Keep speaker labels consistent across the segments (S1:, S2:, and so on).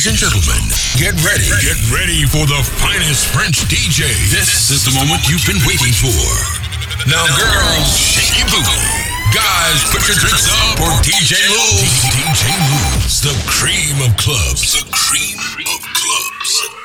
S1: Ladies and gentlemen, get ready. Get ready for the finest French DJ. This is the moment you've been waiting for. Now, girls, shake your booty. Guys, put your drinks up for DJ Lou. DJ Lou's the cream of clubs. The cream of clubs.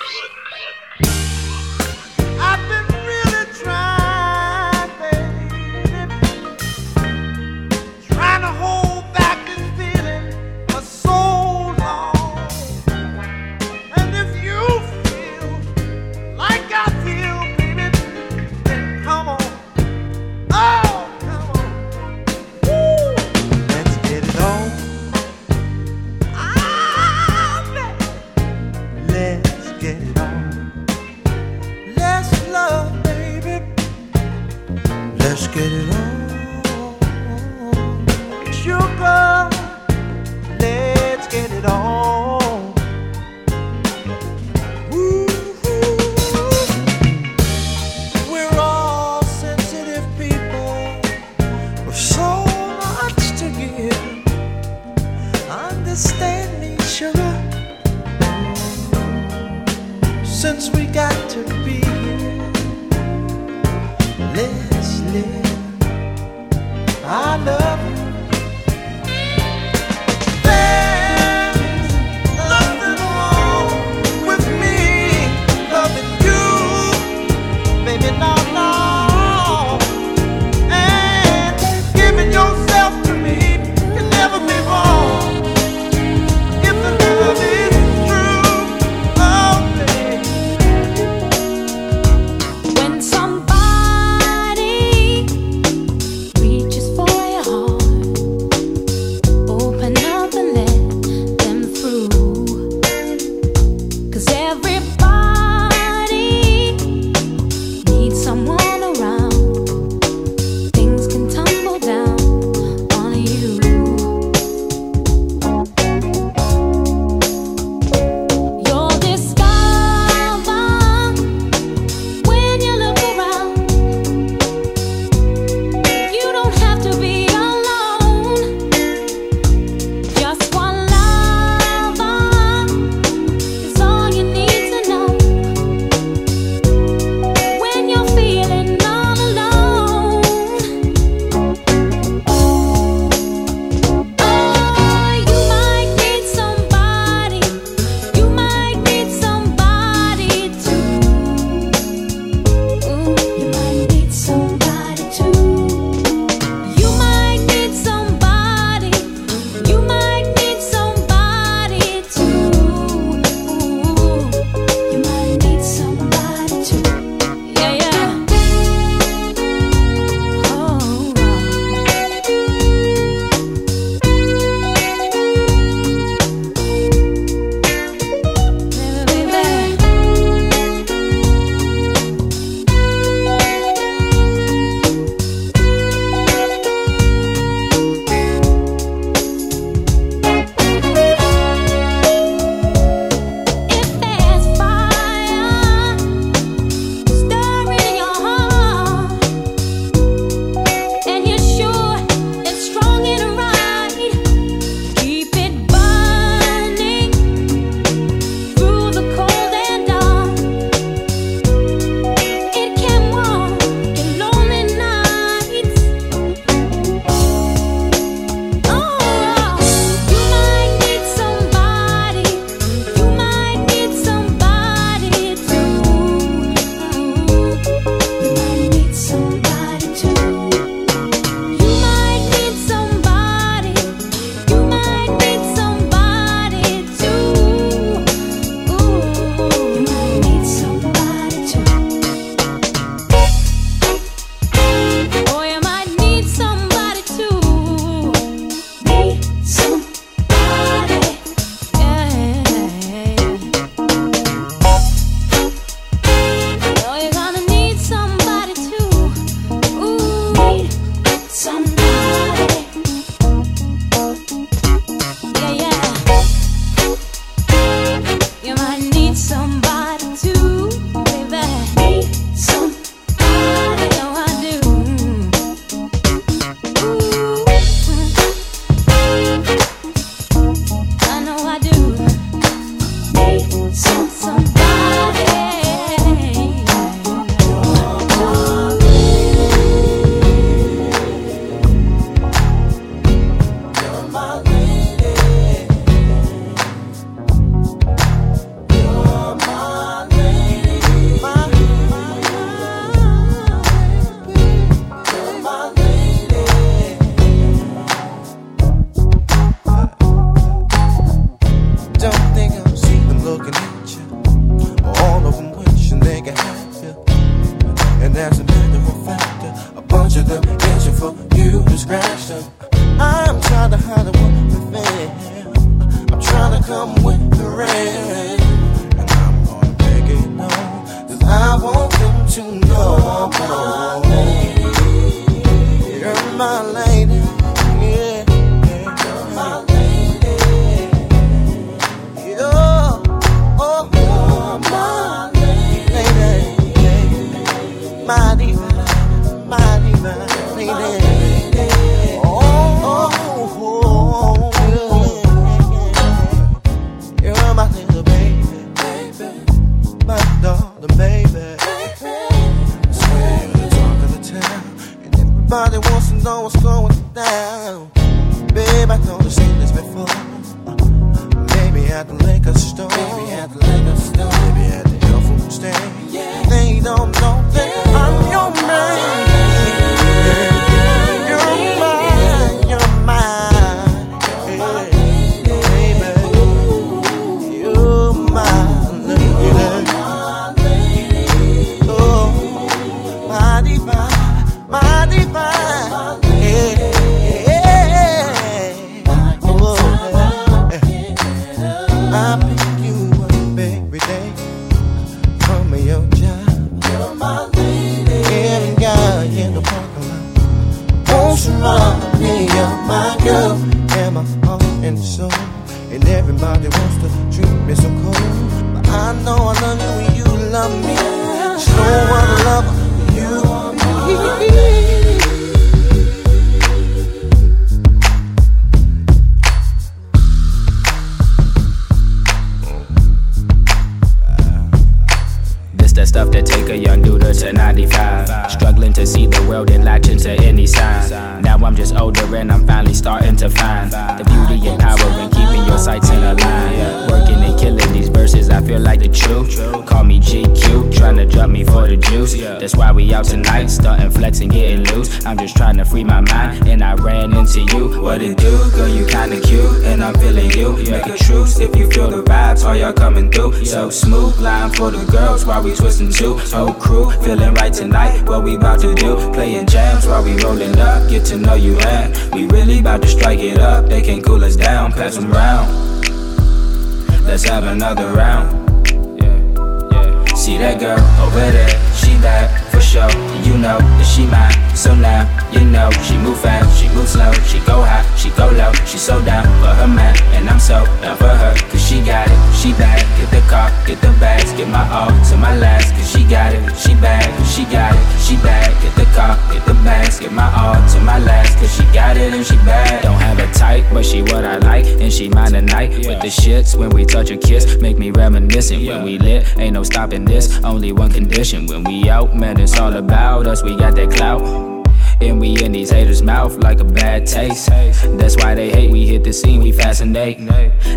S2: Let's
S3: have another round. Yeah, yeah. See that girl over there? She bad for sure. You know that she mine. So now you know she move fast, she move slow, she go high, she go low. She so down for her man, and I'm so down for her. Cause she got it, she bad. Get the car, get the bags, get my all to my last. Cause she got it, she bad, she got it, she bad. Get the car, get the bags, get my all to my last. Cause she got it and she bad. Don't have a type, but she what I like, and she mine tonight. With the shits when we touch and kiss, make me reminiscent. When we lit, ain't no stopping this. Only one condition when we out, man, it's all about us. We got that clout. And we in these haters' mouth like a bad taste. That's why they hate. We hit the scene, we fascinate.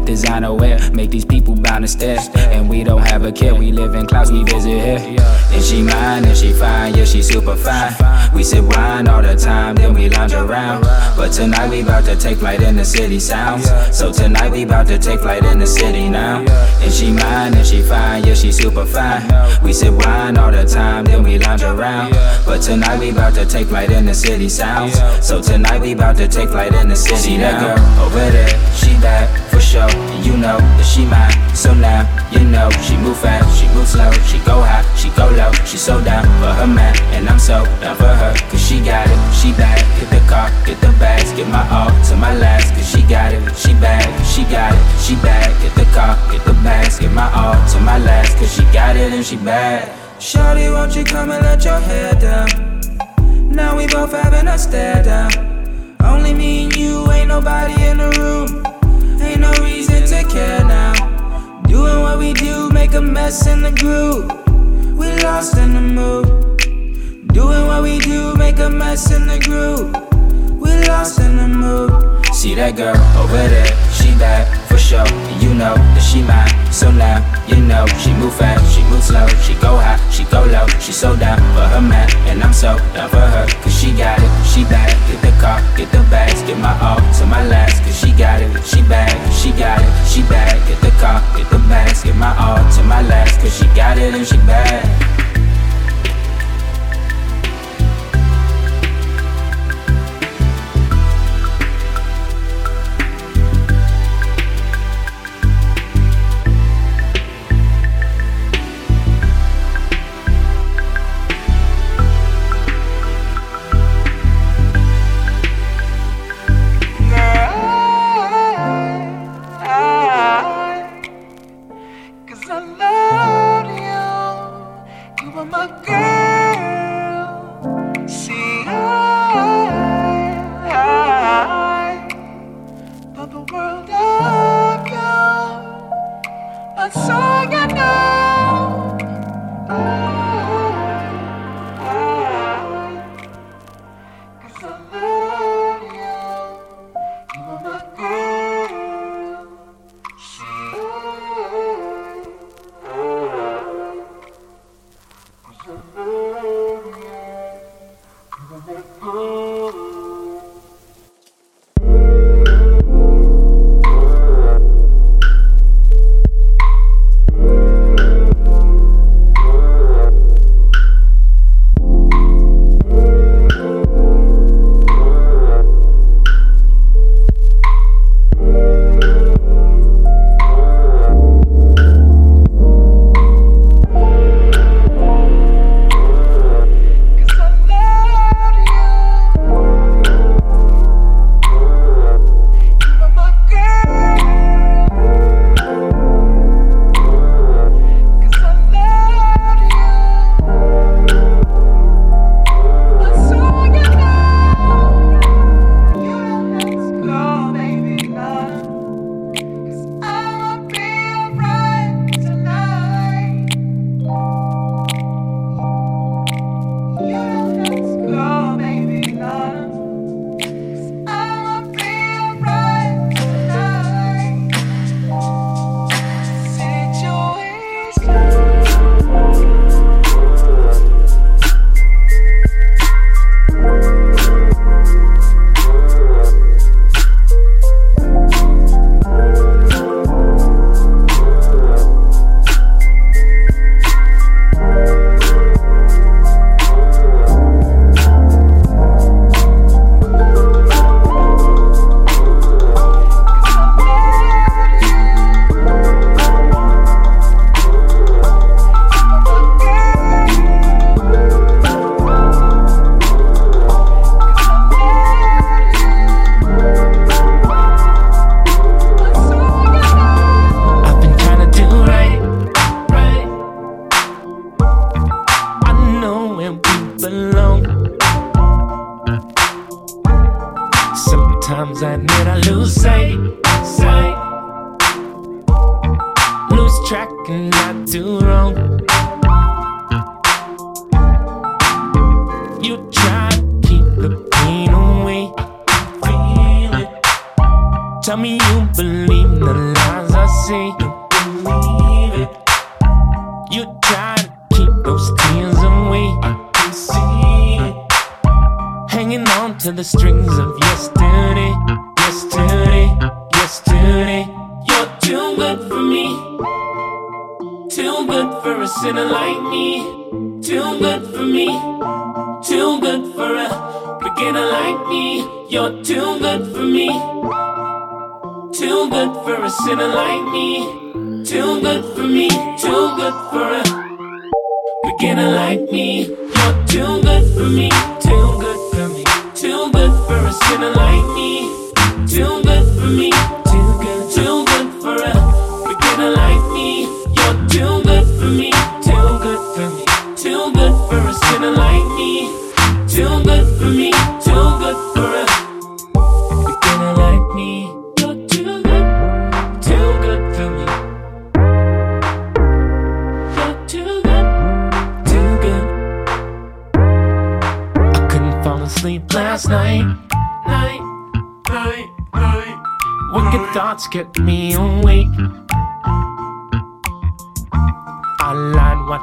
S3: Designer wear, make these people bound to stare. And we don't have a care, we live in clouds, we visit here. And she mine, and she fine, yeah, she super fine. We sip wine all the time, then we lounge around. But tonight we bout to take flight in the city sounds. So tonight we bout to take flight in the city now. And she mine, and she fine, yeah, she super fine. We sip wine all the time, then we lounge around. But tonight we bout to take flight in the city sounds. So tonight we bout to take flight in the city See that girl over there, she bad for sure. And you know that she mine. So now you know she move fast, she move slow, she go high, she go low. She so down for her man, and I'm so down for her. Cause she got it, she bad. Get the car, get the bags, get my all to my last. Cause she got it, she bad, she got it, she bad. Get the car, get the bags, get my all to my last. Cause she got it and she bad. Shawty, won't you come and let your hair down? Now we both having a stare down. Only me and you, ain't nobody in the room. Ain't no reason to care now. Doing what we do, make a mess in the groove. We lost in the mood. Doing what we do, make a mess in the groove. We lost in the mood. See that girl over there, she bad for sure. You know that she mine. So now you know she move fast, she move slow, she go high, she go low. She so down for her man, and I'm so down for her. Cause she got it, she bad. Get the car, get the bags, get my all to my last. Cause she got it, she bad, she got it, she bad. Get the car, get the bags, get my all to my last. Cause she got it and she bad.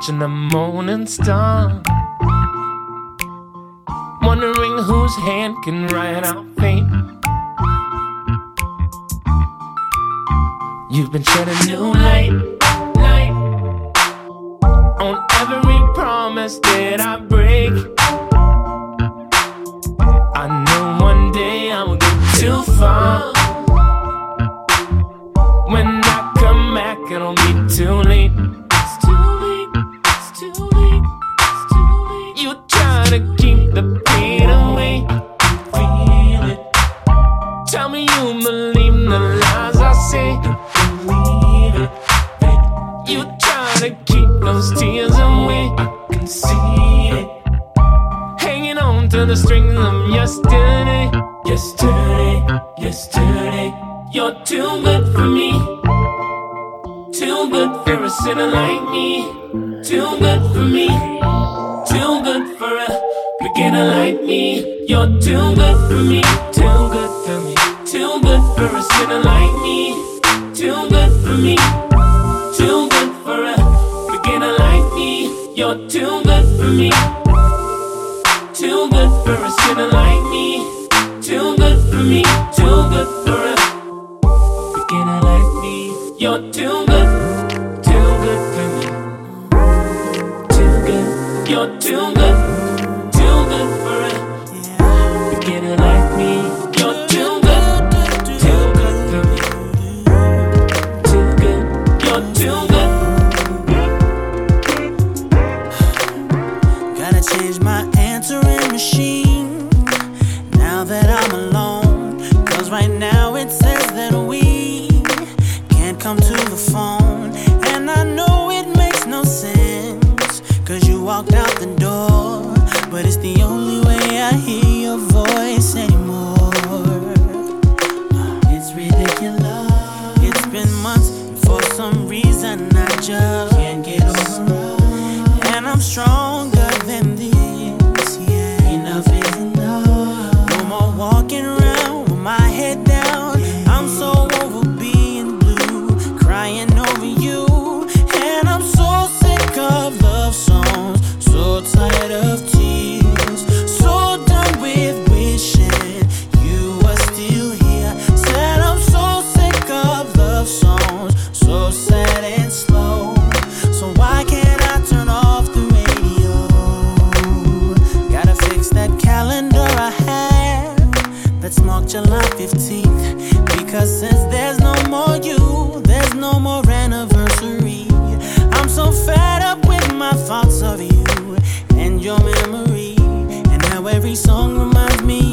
S4: watching the morning star. Wondering whose hand can write out fate. You've been shedding new light, light on every promise that I break. I know one day I will get too far. When I come back, it'll be too late. the string of them yesterday. Yesterday, yesterday. You're too good for me. Too good for a sinner like me. Too good for me. Too good for a beginner like me. You're too good for me. Too good for me. Too good for a sinner like me. Too good for me. Too good for a beginner like me. You're too good for me gonna like me. Too good for me, too good for us. You're gonna like me, you're too good
S5: Let's mark July 15th. Because since there's no more you, there's no more anniversary. I'm so fed up with my thoughts of you and your memory. And how every song reminds me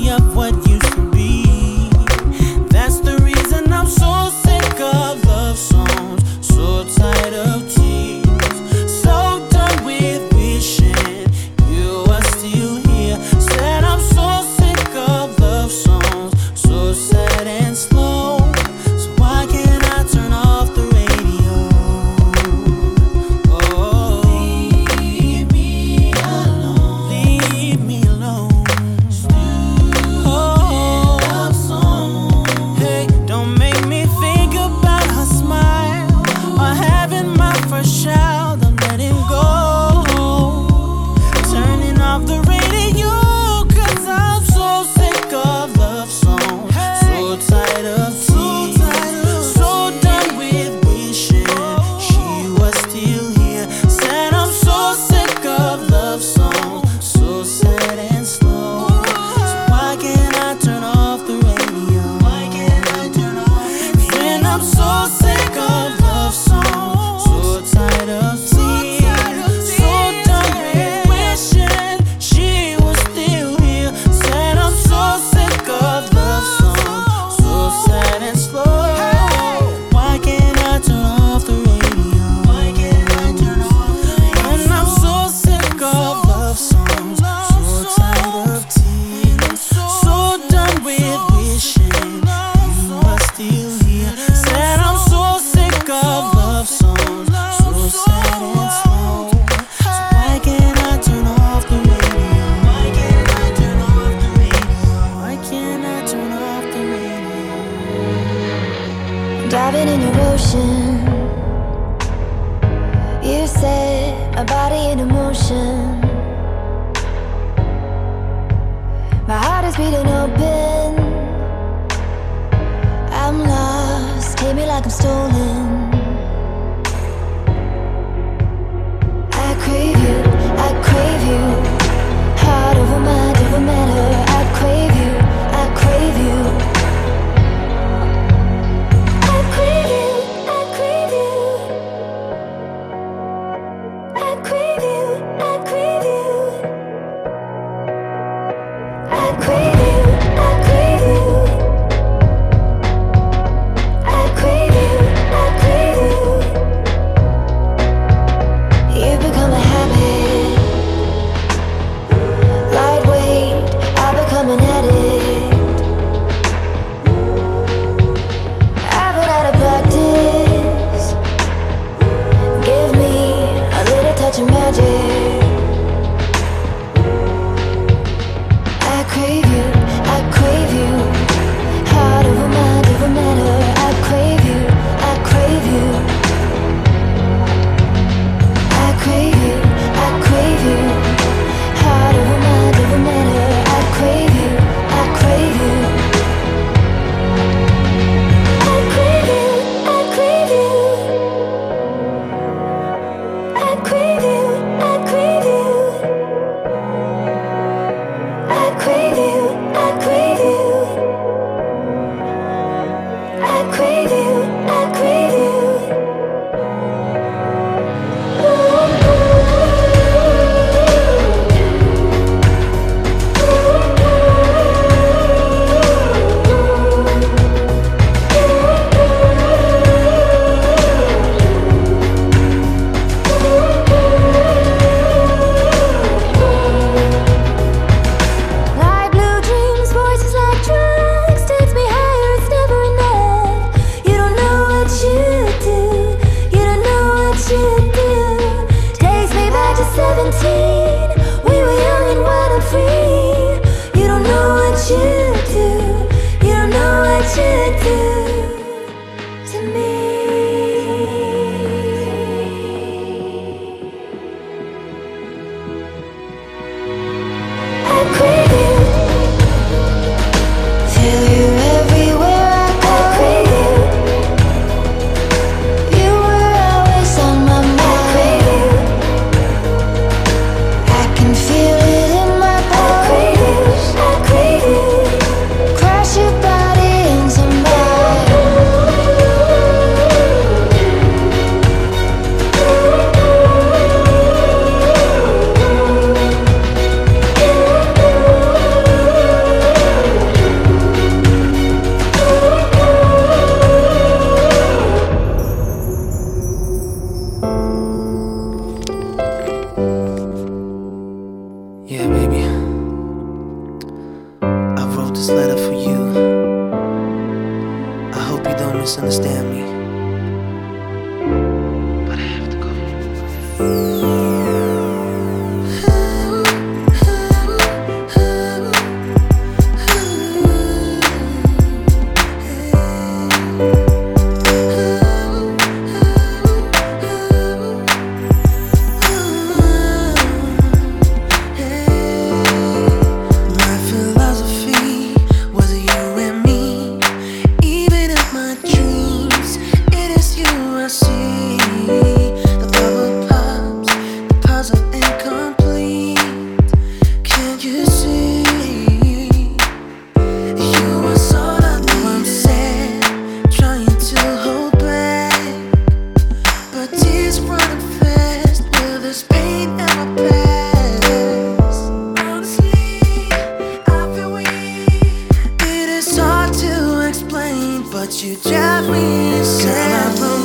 S5: You
S6: drive me
S7: insane.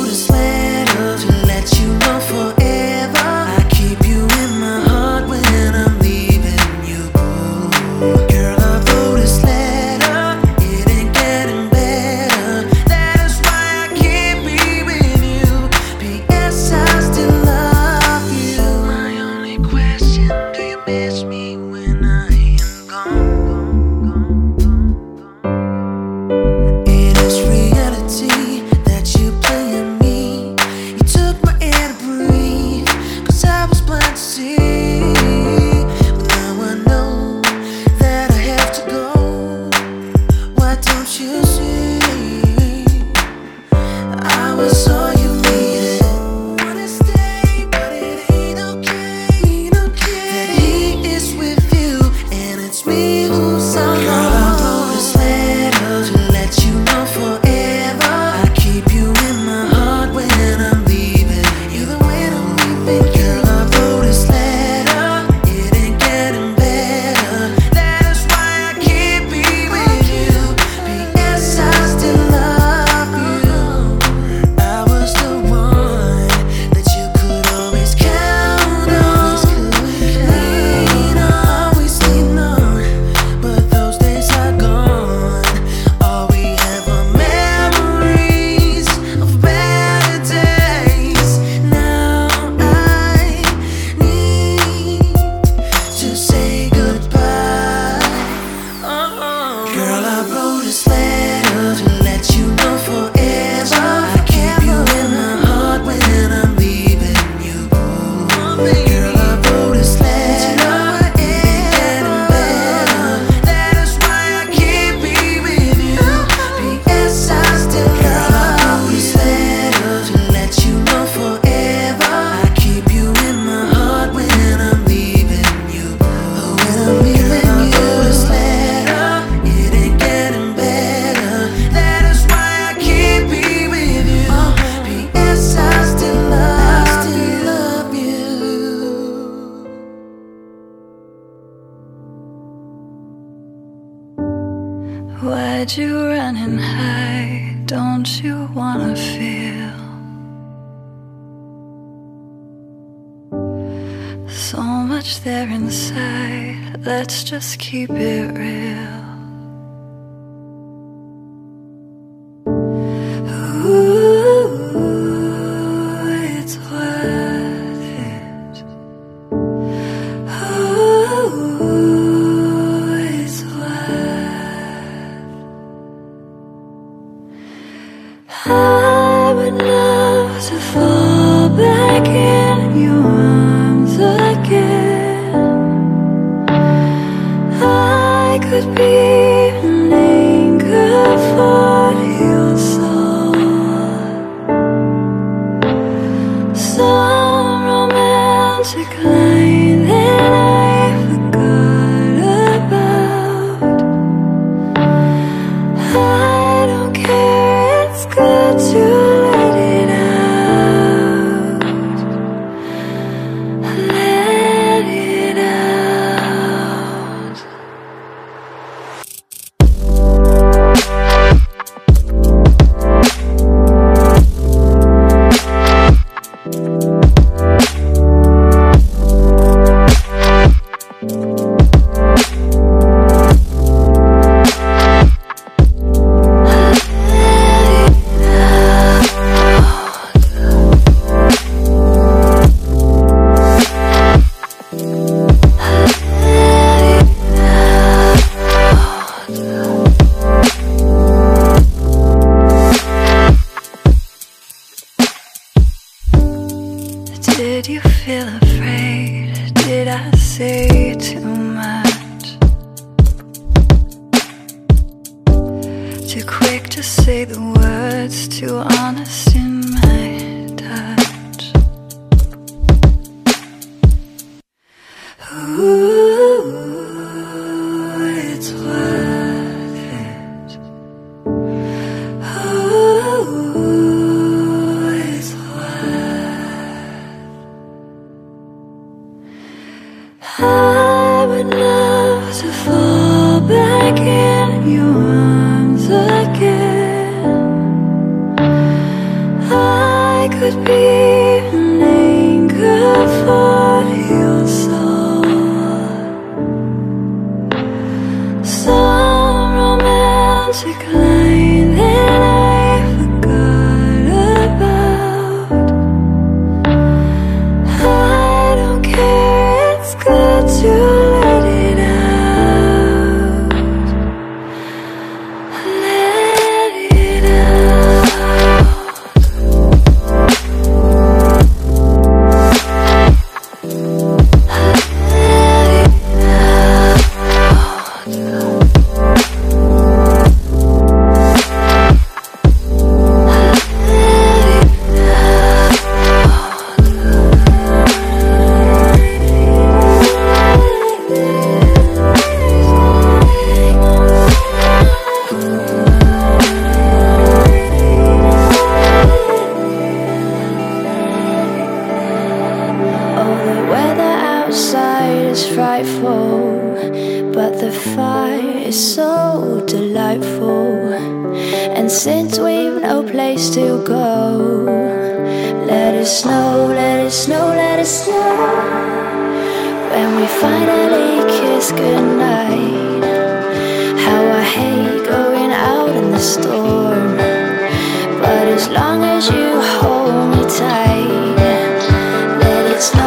S7: just keep it real. Because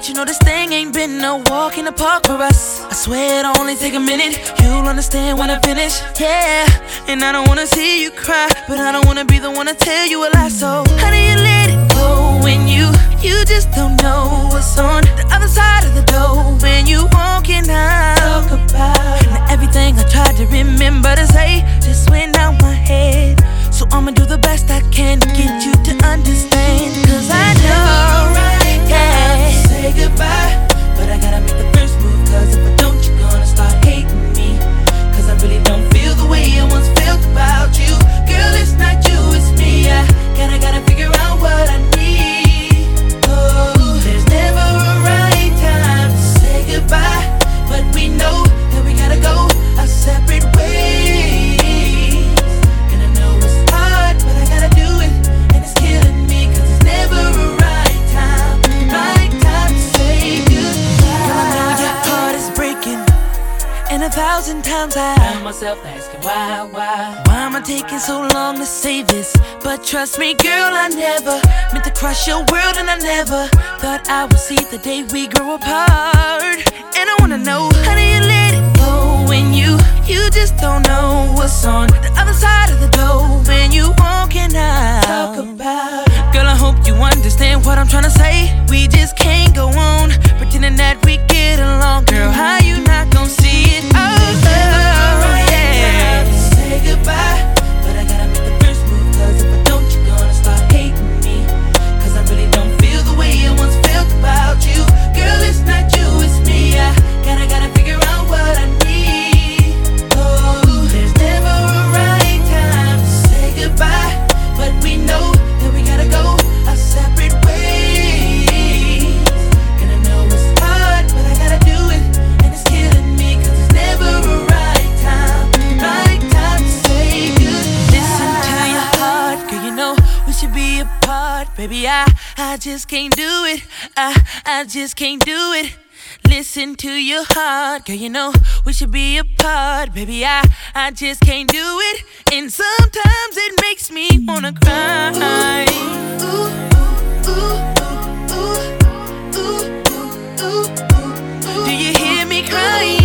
S7: but you
S8: know
S9: this thing ain't been a walk in the park for us. I swear it'll only take a minute. You'll understand when I finish. Yeah, and I don't wanna see you cry, but I don't wanna be the one to tell you a lie. So how do you live? thought I would see the day we grow apart. hard, baby. I, I just can't do it. I, I just can't do it. Listen to your heart, girl. You know we should be apart, baby. I, I just can't do it. And sometimes it makes me wanna cry. Ooh, ooh, ooh, do you hear me crying?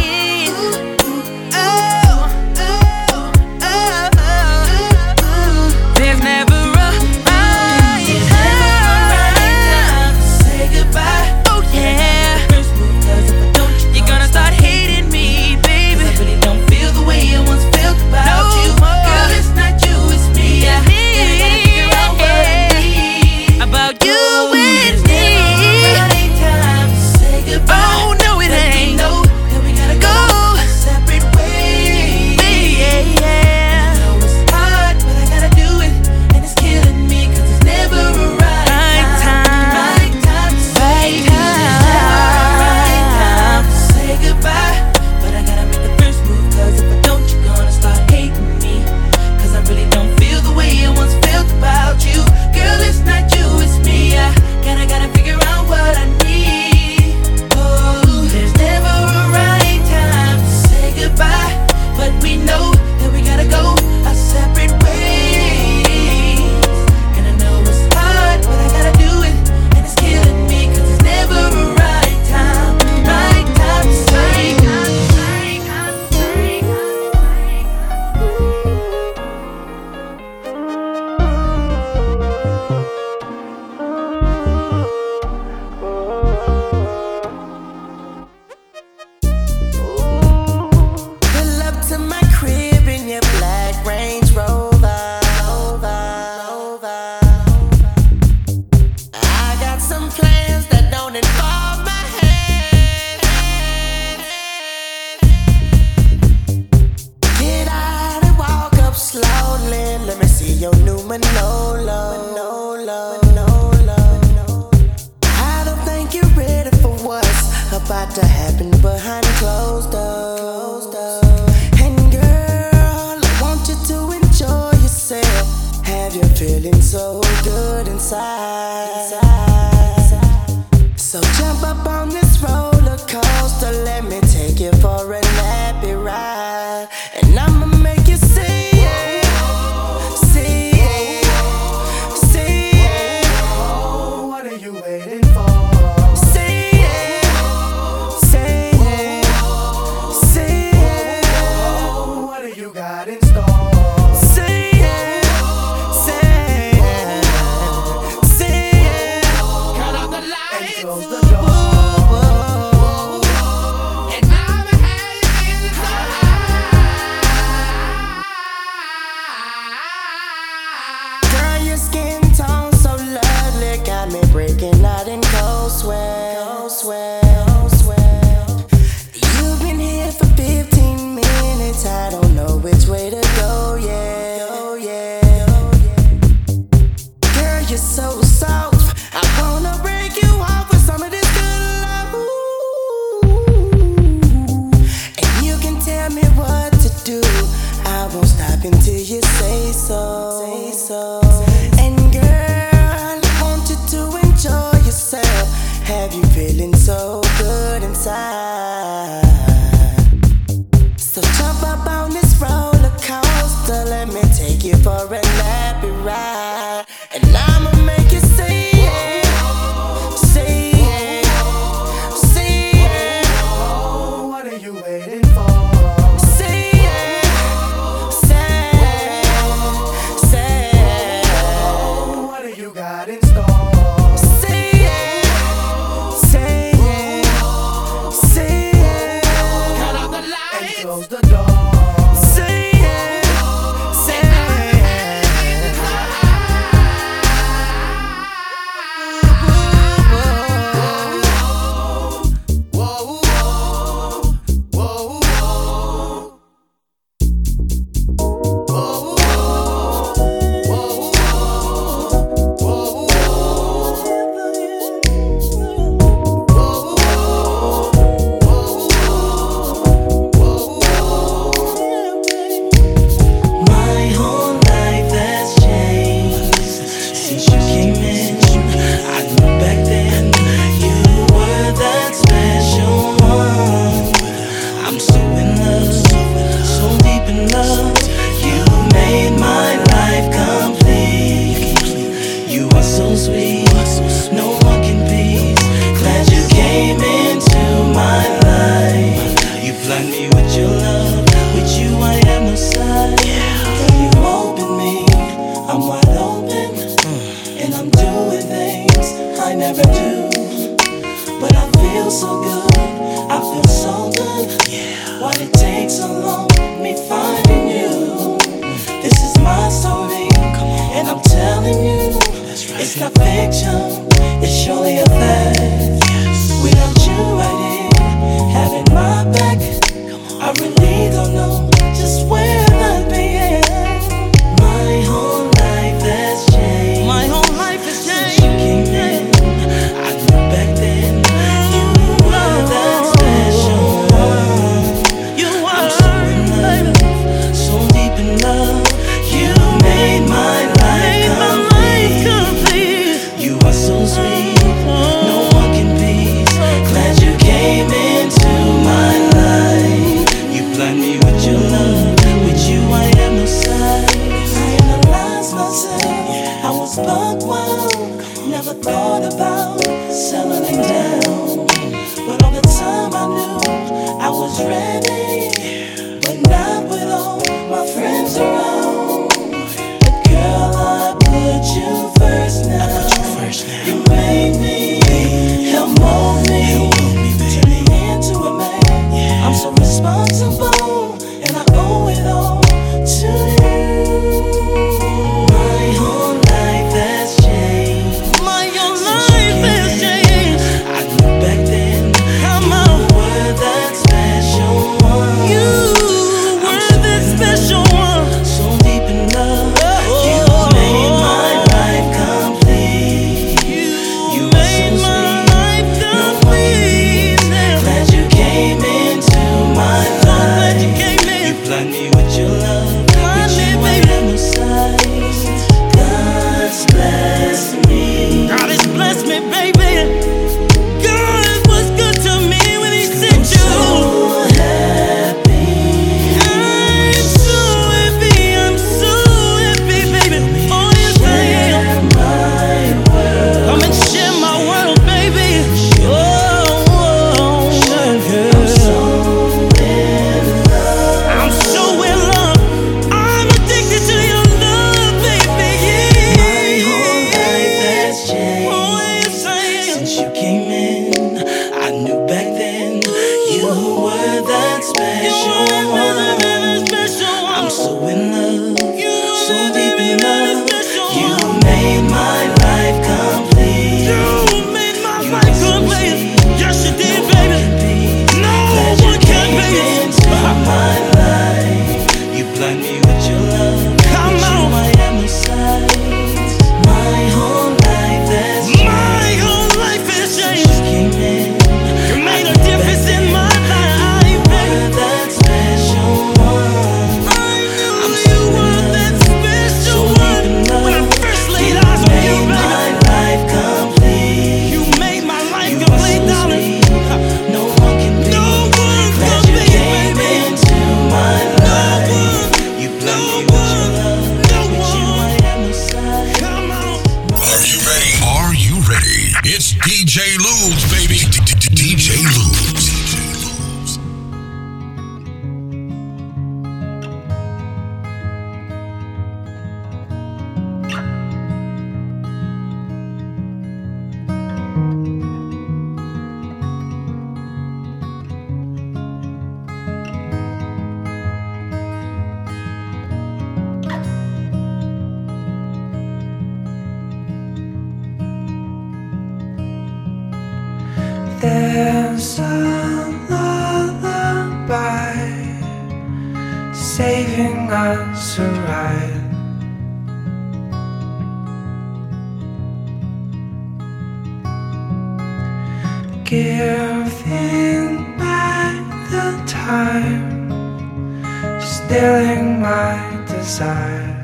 S10: Stilling my desire.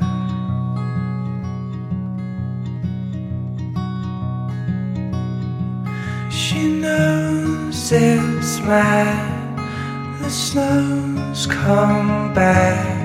S10: She knows it's mad. The snow's come back.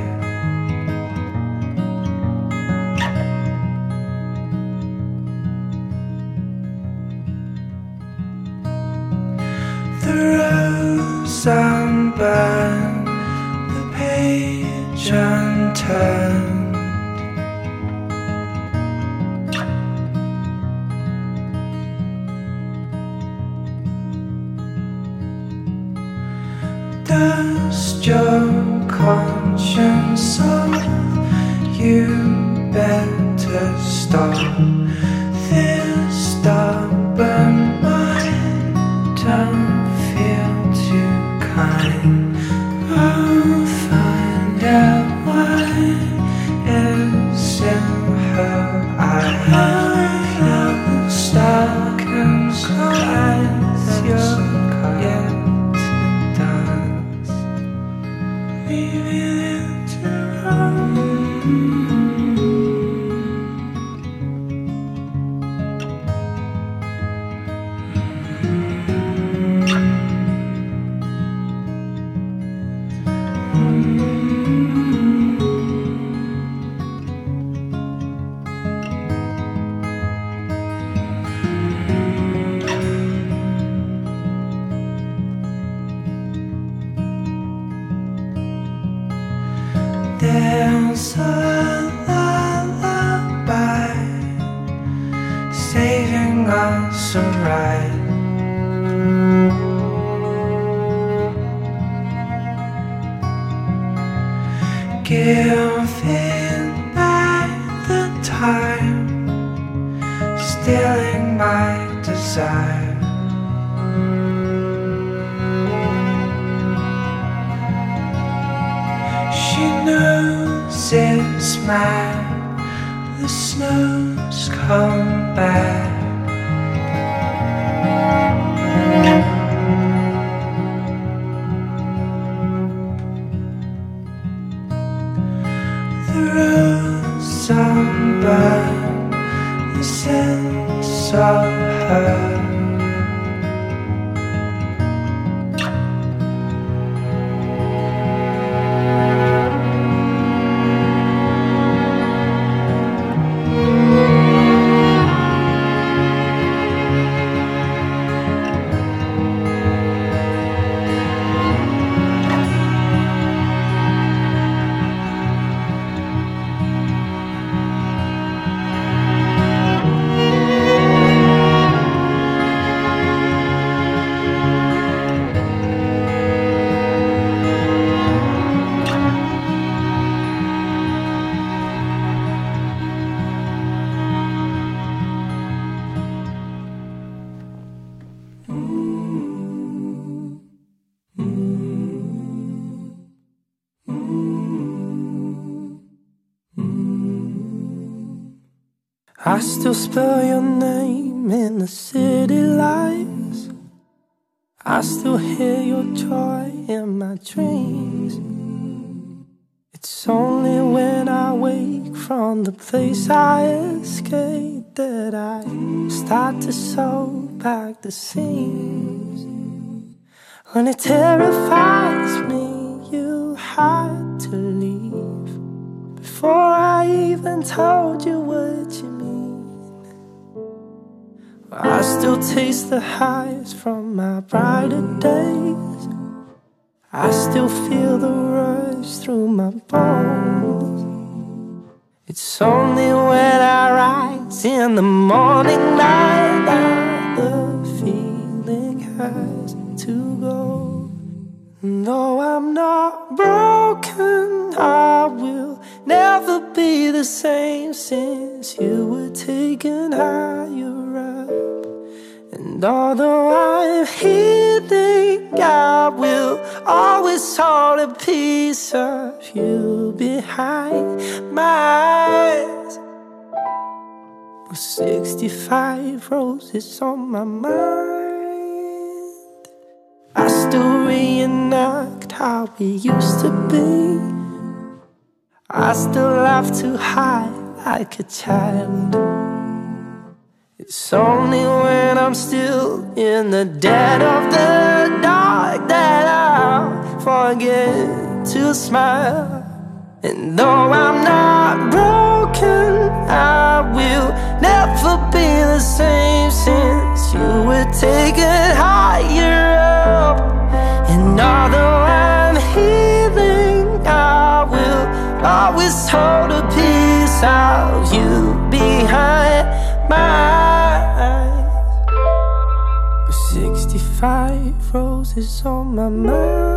S10: There's I still spell your name in the city lights. I still hear your joy in my dreams. It's only when I wake from the place I escaped that I start to sew back the seams. When it terrifies me, you had to leave before I even told you what you.
S11: Still taste the highs from my brighter days. I still feel the rush through my bones. It's only when I rise in the morning light that the feeling has to go. No, I'm not broken. I never be the same since you were taken higher up. And although I'm healing, I will always hold a piece of you behind my eyes. With 65 roses on my mind, I still reenact how we used to be. I still laugh too high like a child. It's only when I'm still in the dead of the dark that I'll forget to smile. And though I'm not broken, I will never be the same since you were taken higher up. And although I'm will always hold a piece of you behind my eyes. With 65 roses on my mind.